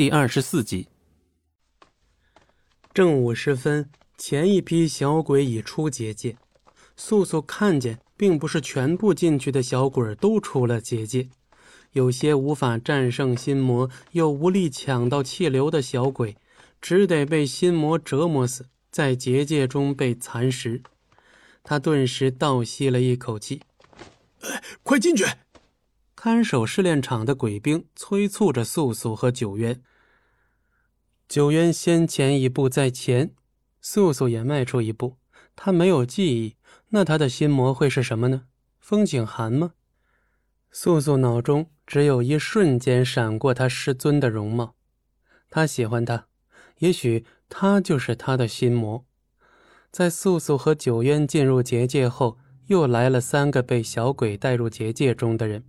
第二十四集。正午时分，前一批小鬼已出结界。素素看见，并不是全部进去的小鬼都出了结界，有些无法战胜心魔又无力抢到气流的小鬼，只得被心魔折磨死，在结界中被蚕食。他顿时倒吸了一口气：“快进去！”看守试炼场的鬼兵催促着素素和九渊。九渊先前一步在前，素素也迈出一步。他没有记忆，那他的心魔会是什么呢？风景寒吗？素素脑中只有一瞬间闪过他师尊的容貌，他喜欢他，也许他就是他的心魔。在素素和九渊进入结界后，又来了三个被小鬼带入结界中的人。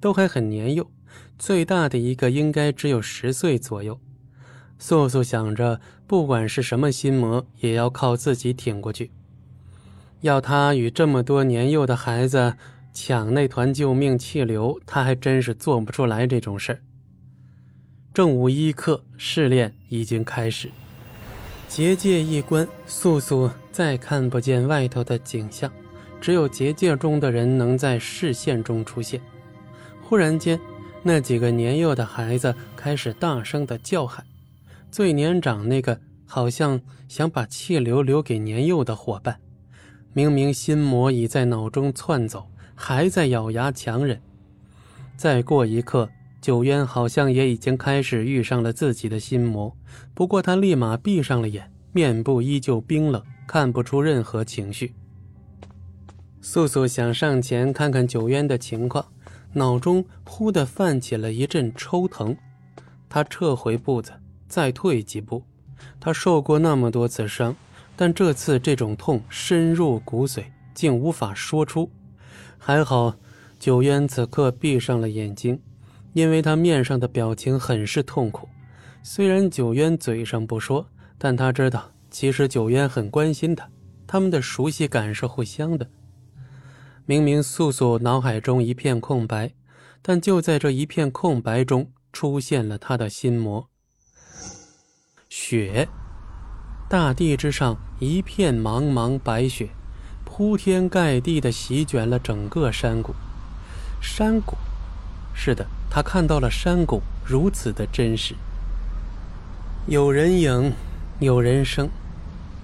都还很年幼，最大的一个应该只有十岁左右。素素想着，不管是什么心魔，也要靠自己挺过去。要他与这么多年幼的孩子抢那团救命气流，他还真是做不出来这种事。正午一刻，试炼已经开始。结界一关，素素再看不见外头的景象，只有结界中的人能在视线中出现。忽然间，那几个年幼的孩子开始大声的叫喊。最年长那个好像想把气流留给年幼的伙伴。明明心魔已在脑中窜走，还在咬牙强忍。再过一刻，九渊好像也已经开始遇上了自己的心魔，不过他立马闭上了眼，面部依旧冰冷，看不出任何情绪。素素想上前看看九渊的情况。脑中忽地泛起了一阵抽疼，他撤回步子，再退几步。他受过那么多次伤，但这次这种痛深入骨髓，竟无法说出。还好，九渊此刻闭上了眼睛，因为他面上的表情很是痛苦。虽然九渊嘴上不说，但他知道，其实九渊很关心他，他们的熟悉感是互相的。明明素素脑海中一片空白，但就在这一片空白中，出现了他的心魔。雪，大地之上一片茫茫白雪，铺天盖地的席卷了整个山谷。山谷，是的，他看到了山谷，如此的真实。有人影，有人声，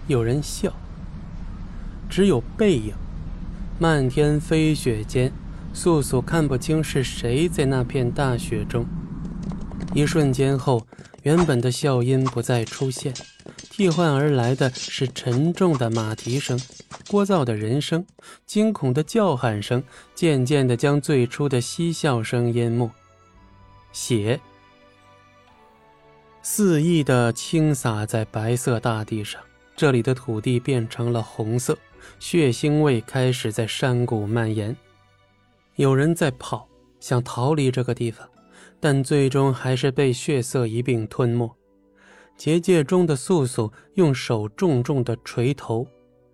有人笑，只有背影。漫天飞雪间，素素看不清是谁在那片大雪中。一瞬间后，原本的笑音不再出现，替换而来的是沉重的马蹄声、聒噪的人声、惊恐的叫喊声，渐渐地将最初的嬉笑声淹没。血肆意地倾洒在白色大地上，这里的土地变成了红色。血腥味开始在山谷蔓延，有人在跑，想逃离这个地方，但最终还是被血色一并吞没。结界中的素素用手重重的捶头，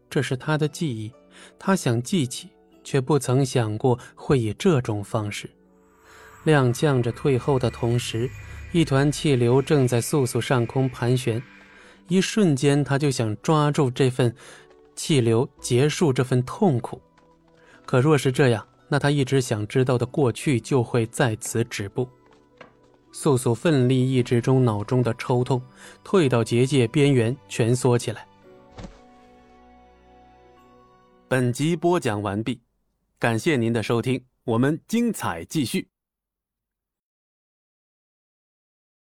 这是他的记忆，他想记起，却不曾想过会以这种方式。踉跄着退后的同时，一团气流正在素素上空盘旋，一瞬间，他就想抓住这份。气流结束这份痛苦，可若是这样，那他一直想知道的过去就会在此止步。素素奋力抑制中脑中的抽痛，退到结界边缘蜷缩起来。本集播讲完毕，感谢您的收听，我们精彩继续。